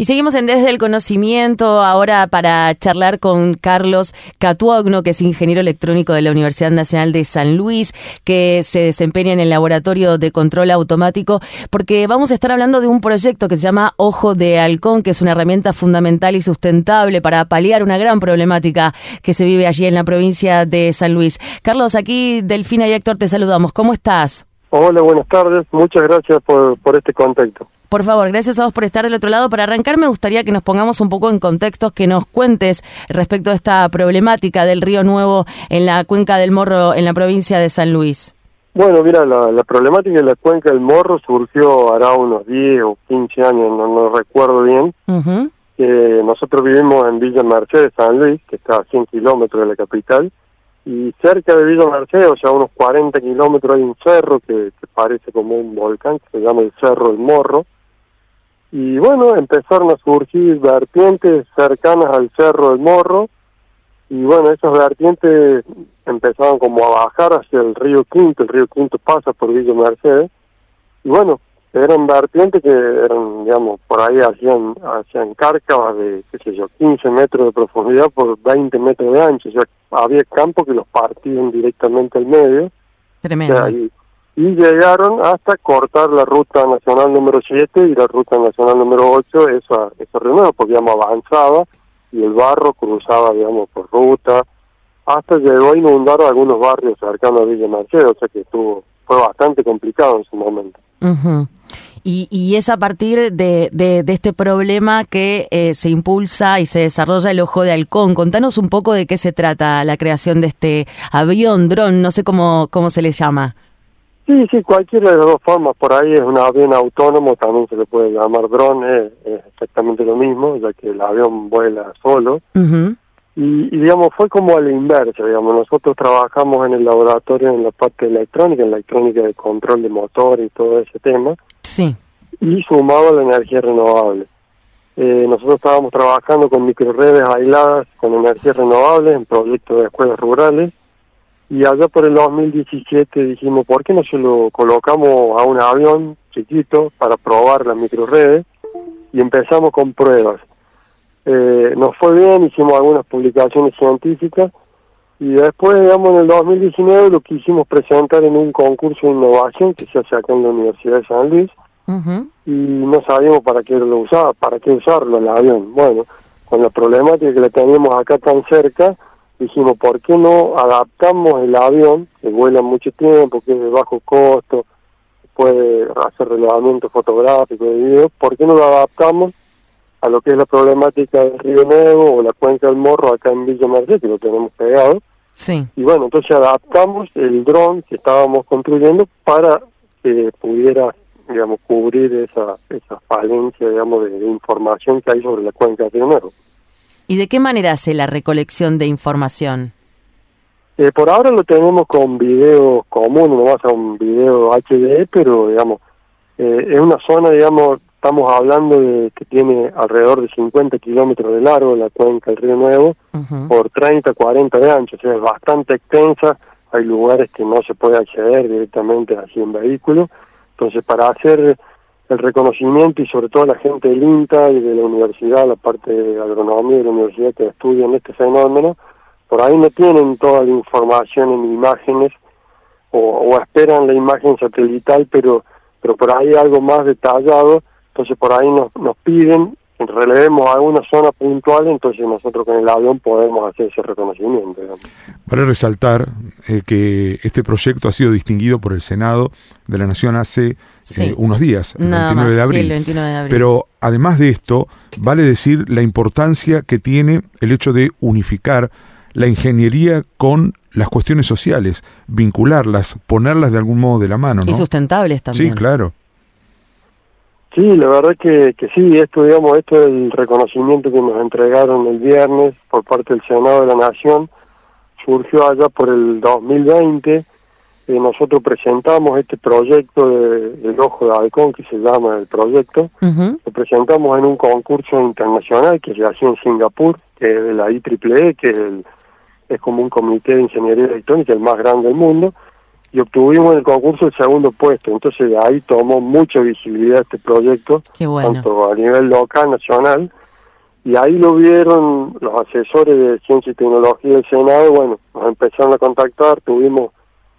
Y seguimos en Desde el Conocimiento, ahora para charlar con Carlos Catuogno, que es ingeniero electrónico de la Universidad Nacional de San Luis, que se desempeña en el Laboratorio de Control Automático, porque vamos a estar hablando de un proyecto que se llama Ojo de Halcón, que es una herramienta fundamental y sustentable para paliar una gran problemática que se vive allí en la provincia de San Luis. Carlos, aquí Delfina y Héctor te saludamos. ¿Cómo estás? Hola, buenas tardes. Muchas gracias por, por este contacto. Por favor, gracias a vos por estar del otro lado. Para arrancar, me gustaría que nos pongamos un poco en contextos, que nos cuentes respecto a esta problemática del río Nuevo en la cuenca del Morro, en la provincia de San Luis. Bueno, mira, la, problemática de la cuenca del Morro surgió hará unos 10 o 15 años, no, no recuerdo bien. nosotros vivimos en Villa Mercedes, San Luis, que está a 100 kilómetros de la capital, y cerca de Villa Mercedes, o sea, unos 40 kilómetros, hay un cerro que, que parece como un volcán, que se llama el Cerro del Morro, y bueno, empezaron a surgir vertientes cercanas al Cerro del Morro. Y bueno, esas vertientes empezaron como a bajar hacia el río Quinto, el río Quinto pasa por Villa Mercedes. Y bueno, eran vertientes que eran, digamos, por ahí hacían, hacían cárcavas de, qué sé yo, 15 metros de profundidad por 20 metros de ancho, o sea, había campos que los partían directamente al medio. Tremendo. Y llegaron hasta cortar la ruta nacional número 7 y la ruta nacional número 8, esa, esa reunión, porque digamos avanzaba y el barro cruzaba, digamos, por ruta, hasta llegó a inundar algunos barrios cercanos a Villa Mercedes, o sea que estuvo, fue bastante complicado en su momento. Y, y, es a partir de, de, este problema que eh, se impulsa y se desarrolla el Ojo de Halcón. Contanos un poco de qué se trata la creación de este avión, dron, no sé cómo, cómo se le llama. Sí, sí, cualquiera de las dos formas. Por ahí es un avión autónomo, también se le puede llamar drone, es, exactamente lo mismo, ya que el avión vuela solo. y, digamos, fue como a la inversa, digamos. Nosotros trabajamos en el laboratorio en la parte electrónica, en la electrónica de control de motor y todo ese tema. Sí. Y sumado a la energía renovable. Eh, nosotros estábamos trabajando con microredes aisladas con energías renovables en proyectos de escuelas rurales y allá por el 2017 dijimos, ¿por qué no se lo colocamos a un avión chiquito para probar las microredes? Y empezamos con pruebas. Eh, nos fue bien, hicimos algunas publicaciones científicas y después, digamos, en el 2019 lo quisimos presentar en un concurso de innovación que se hace acá en la Universidad de San Luis y no sabíamos para qué lo usaba, para qué usarlo el avión. Bueno, con la problemática que le teníamos acá tan cerca, dijimos, ¿por qué no adaptamos el avión, que vuela mucho tiempo, que es de bajo costo, puede hacer relevamiento fotográfico de video, ¿por qué no lo adaptamos a lo que es la problemática del Río Nuevo o la cuenca del Morro acá en Villa Merced, que lo tenemos pegado? Sí. Y bueno, entonces adaptamos el dron que estábamos construyendo para que pudiera digamos, cubrir esa, esa falencia, digamos, de, de información que hay sobre la cuenca del Río Nuevo. ¿Y de qué manera hace la recolección de información? Eh, por ahora lo tenemos con video común, no va a ser un video HD, pero digamos, eh, es una zona, digamos, estamos hablando de que tiene alrededor de 50 kilómetros de largo la cuenca del Río Nuevo, por 30, 40 de ancho, o sea, es bastante extensa, hay lugares que no se puede acceder directamente así en vehículo, entonces para hacer el reconocimiento y sobre todo la gente del INTA y de la universidad, la parte de agronomía de la universidad que estudian este fenómeno, por ahí no tienen toda la información en imágenes o, esperan la imagen satelital, pero pero por ahí algo más detallado, entonces por ahí nos, nos piden relevemos alguna zona puntual, entonces nosotros con el avión podemos hacer ese reconocimiento. Para resaltar eh, que este proyecto ha sido distinguido por el Senado de la Nación hace eh, unos días, el 29, de abril. 29 de abril. Pero además de esto, vale decir la importancia que tiene el hecho de unificar la ingeniería con las cuestiones sociales, vincularlas, ponerlas de algún modo de la mano. Y sustentables también. Sí, claro. Sí, la verdad que, que sí, esto, digamos, esto es el reconocimiento que nos entregaron el viernes por parte del Senado de la Nación, surgió allá por el 2020, eh, nosotros presentamos este proyecto de, del Ojo de Halcón, que se llama el proyecto, lo presentamos en un concurso internacional que se hacía en Singapur, que es de la IEEE, que es, es como un comité de ingeniería electrónica, el más grande del mundo, y obtuvimos en el concurso el segundo puesto. Entonces ahí tomó mucha visibilidad este proyecto, tanto a nivel local, nacional, y ahí lo vieron los asesores de Ciencia y Tecnología del Senado, bueno, nos empezaron a contactar, tuvimos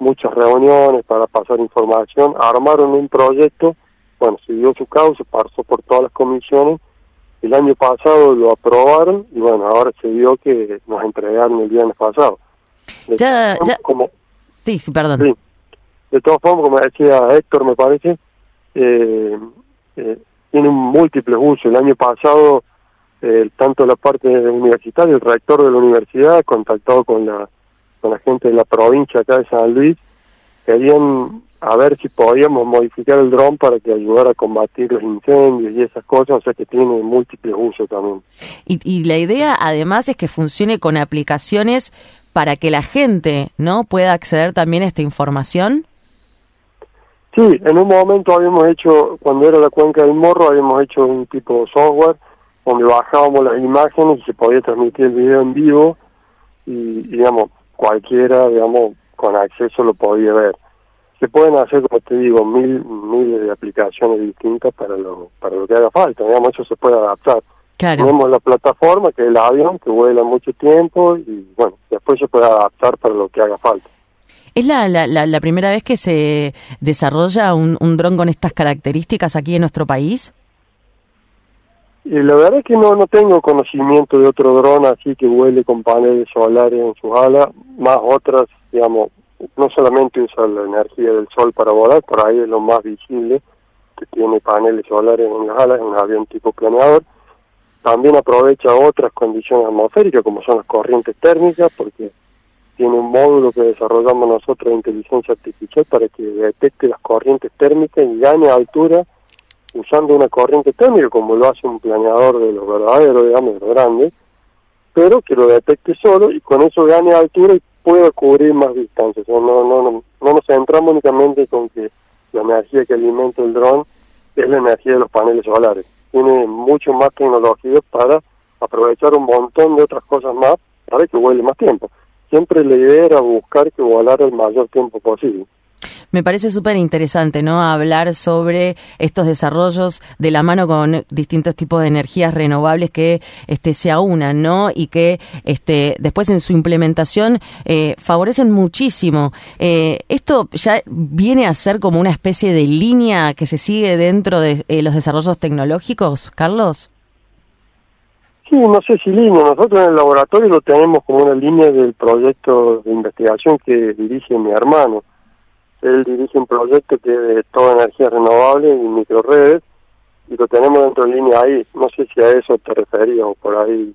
muchas reuniones para pasar información, armaron un proyecto, bueno, siguió su causa, pasó por todas las comisiones, el año pasado lo aprobaron y bueno, ahora se vio que nos entregaron el viernes pasado. Ya, ya. Como, sí, sí, perdón. Sí. De todas formas, como decía Héctor, me parece, eh, eh, tiene múltiples usos. El año pasado, eh, tanto la parte universitaria, el rector de la universidad, contactado con la, con la gente de la provincia acá de San Luis, querían a ver si podíamos modificar el dron para que ayudara a combatir los incendios y esas cosas, o sea que tiene múltiples usos también. Y, y la idea además es que funcione con aplicaciones para que la gente no pueda acceder también a esta información. Sí, en un momento habíamos hecho, cuando era la cuenca del morro, habíamos hecho un tipo de software donde bajábamos las imágenes y se podía transmitir el video en vivo y, digamos, cualquiera, digamos, con acceso lo podía ver. Se pueden hacer, como te digo, mil, miles de aplicaciones distintas para lo, para lo que haga falta, digamos, eso se puede adaptar. Tenemos la plataforma, que es el avión, que vuela mucho tiempo y, bueno, después se puede adaptar para lo que haga falta. ¿Es la, la, la, primera vez que se desarrolla un, un dron con estas características aquí en nuestro país? Y la verdad es que no, no tengo conocimiento de otro dron así que vuele con paneles solares en sus alas, más otras, digamos, no solamente usa la energía del sol para volar, por ahí es lo más visible, que tiene paneles solares en las alas, es un avión tipo planeador. También aprovecha otras condiciones atmosféricas, como son las corrientes térmicas, porque tiene un módulo que desarrollamos nosotros de inteligencia artificial para que detecte las corrientes térmicas y gane altura usando una corriente térmica, como lo hace un planeador de los verdaderos, digamos, de los grandes, pero que lo detecte solo y con eso gane altura y pueda cubrir más distancias. no, no, no, no nos centramos únicamente con que la energía que alimenta el dron es la energía de los paneles solares. Tiene mucho más tecnología para aprovechar un montón de otras cosas más para que vuele más tiempo siempre la idea era buscar que volara el mayor tiempo posible. Me parece súper interesante, ¿no? Hablar sobre estos desarrollos de la mano con distintos tipos de energías renovables que este, se aunan, ¿no? Y que este, después en su implementación eh, favorecen muchísimo. Eh, ¿Esto ya viene a ser como una especie de línea que se sigue dentro de eh, los desarrollos tecnológicos, Carlos? Sí, no sé si línea. Nosotros en el laboratorio lo tenemos como una línea del proyecto de investigación que dirige mi hermano. Él dirige un proyecto que es de toda energía renovable y microredes y lo tenemos dentro de línea ahí. No sé si a eso te referías o por ahí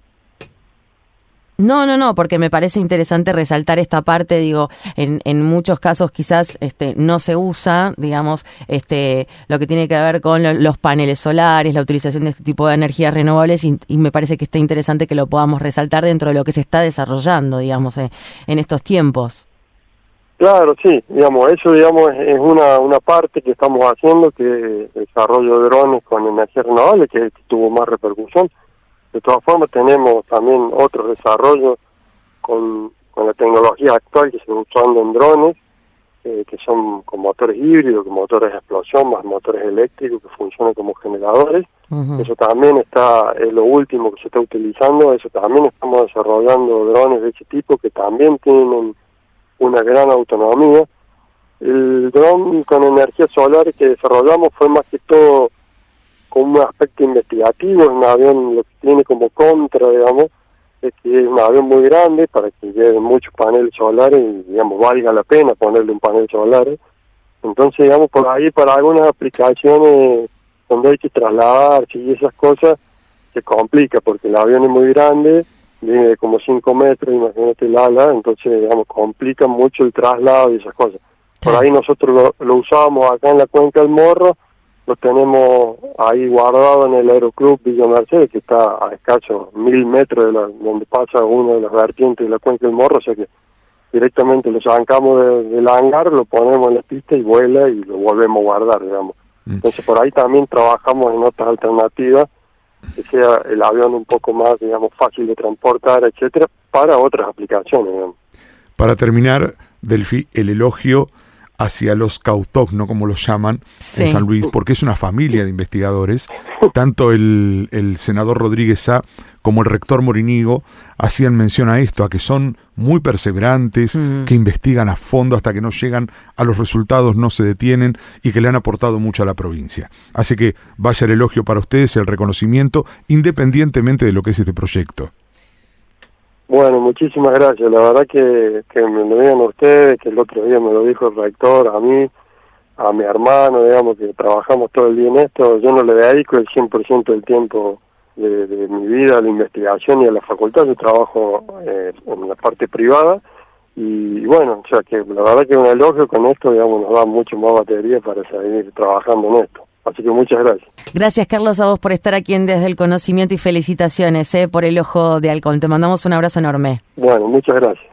no, no, no, porque me parece interesante resaltar esta parte, digo, en, en muchos casos quizás este, no se usa, digamos, este, lo que tiene que ver con los paneles solares, la utilización de este tipo de energías renovables y, me parece que está interesante que lo podamos resaltar dentro de lo que se está desarrollando, digamos, eh, en estos tiempos. Claro, sí, digamos, eso digamos es una, una parte que estamos haciendo, que el desarrollo de drones con energía renovable, que tuvo más repercusión de todas formas, tenemos también otros desarrollos con, con la tecnología actual que se está usando en drones, eh, que son con motores híbridos, con motores de explosión, más motores eléctricos que funcionan como generadores. Eso también está, es lo último que se está utilizando, eso también estamos desarrollando drones de ese tipo que también tienen una gran autonomía. El dron con energía solar que desarrollamos fue más que todo con un aspecto investigativo, es un avión lo que tiene como contra, digamos, es que es un avión muy grande para que lleve muchos paneles solares y, digamos, valga la pena ponerle un panel solar. Entonces, digamos, por ahí para algunas aplicaciones donde hay que trasladarse y esas cosas, se complica porque el avión es muy grande, viene de como 5 metros, imagínate el ala, entonces, digamos, complica mucho el traslado y esas cosas. Por ahí nosotros lo, lo usábamos acá en la cuenca del Morro, lo tenemos ahí guardado en el Aeroclub Villa Mercedes, que está a escasos mil metros de la, donde pasa una de las vertientes de la cuenca del Morro, o sea que directamente lo sacamos del hangar, lo ponemos en la pista y vuela y lo volvemos a guardar, digamos. Mm. Entonces por ahí también trabajamos en otras alternativas, que sea el avión un poco más, digamos, fácil de transportar, etcétera, para otras aplicaciones, Para terminar, Delfi, el elogio hacia los cautóctonos, como los llaman Sí. en San Luis, porque es una familia de investigadores. Tanto el, el senador Rodríguez Sá como el rector Morinigo hacían mención a esto, a que son muy perseverantes, Mm. que investigan a fondo hasta que no llegan a los resultados, no se detienen y que le han aportado mucho a la provincia. Así que vaya el elogio para ustedes, el reconocimiento, independientemente de lo que es este proyecto. Bueno, muchísimas gracias. La verdad que, que me lo digan ustedes, que el otro día me lo dijo el rector, a mí, a mi hermano, digamos, que trabajamos todo el día en esto. Yo no le dedico el 100% del tiempo de, de mi vida a la investigación y a la facultad. Yo trabajo eh, en la parte privada. Y bueno, o sea que la verdad que un elogio con esto, digamos, nos da mucho más batería para seguir trabajando en esto. Así que muchas gracias. Gracias, Carlos, a vos por estar aquí en Desde el Conocimiento y felicitaciones eh, por el ojo de halcón. Te mandamos un abrazo enorme. Bueno, muchas gracias.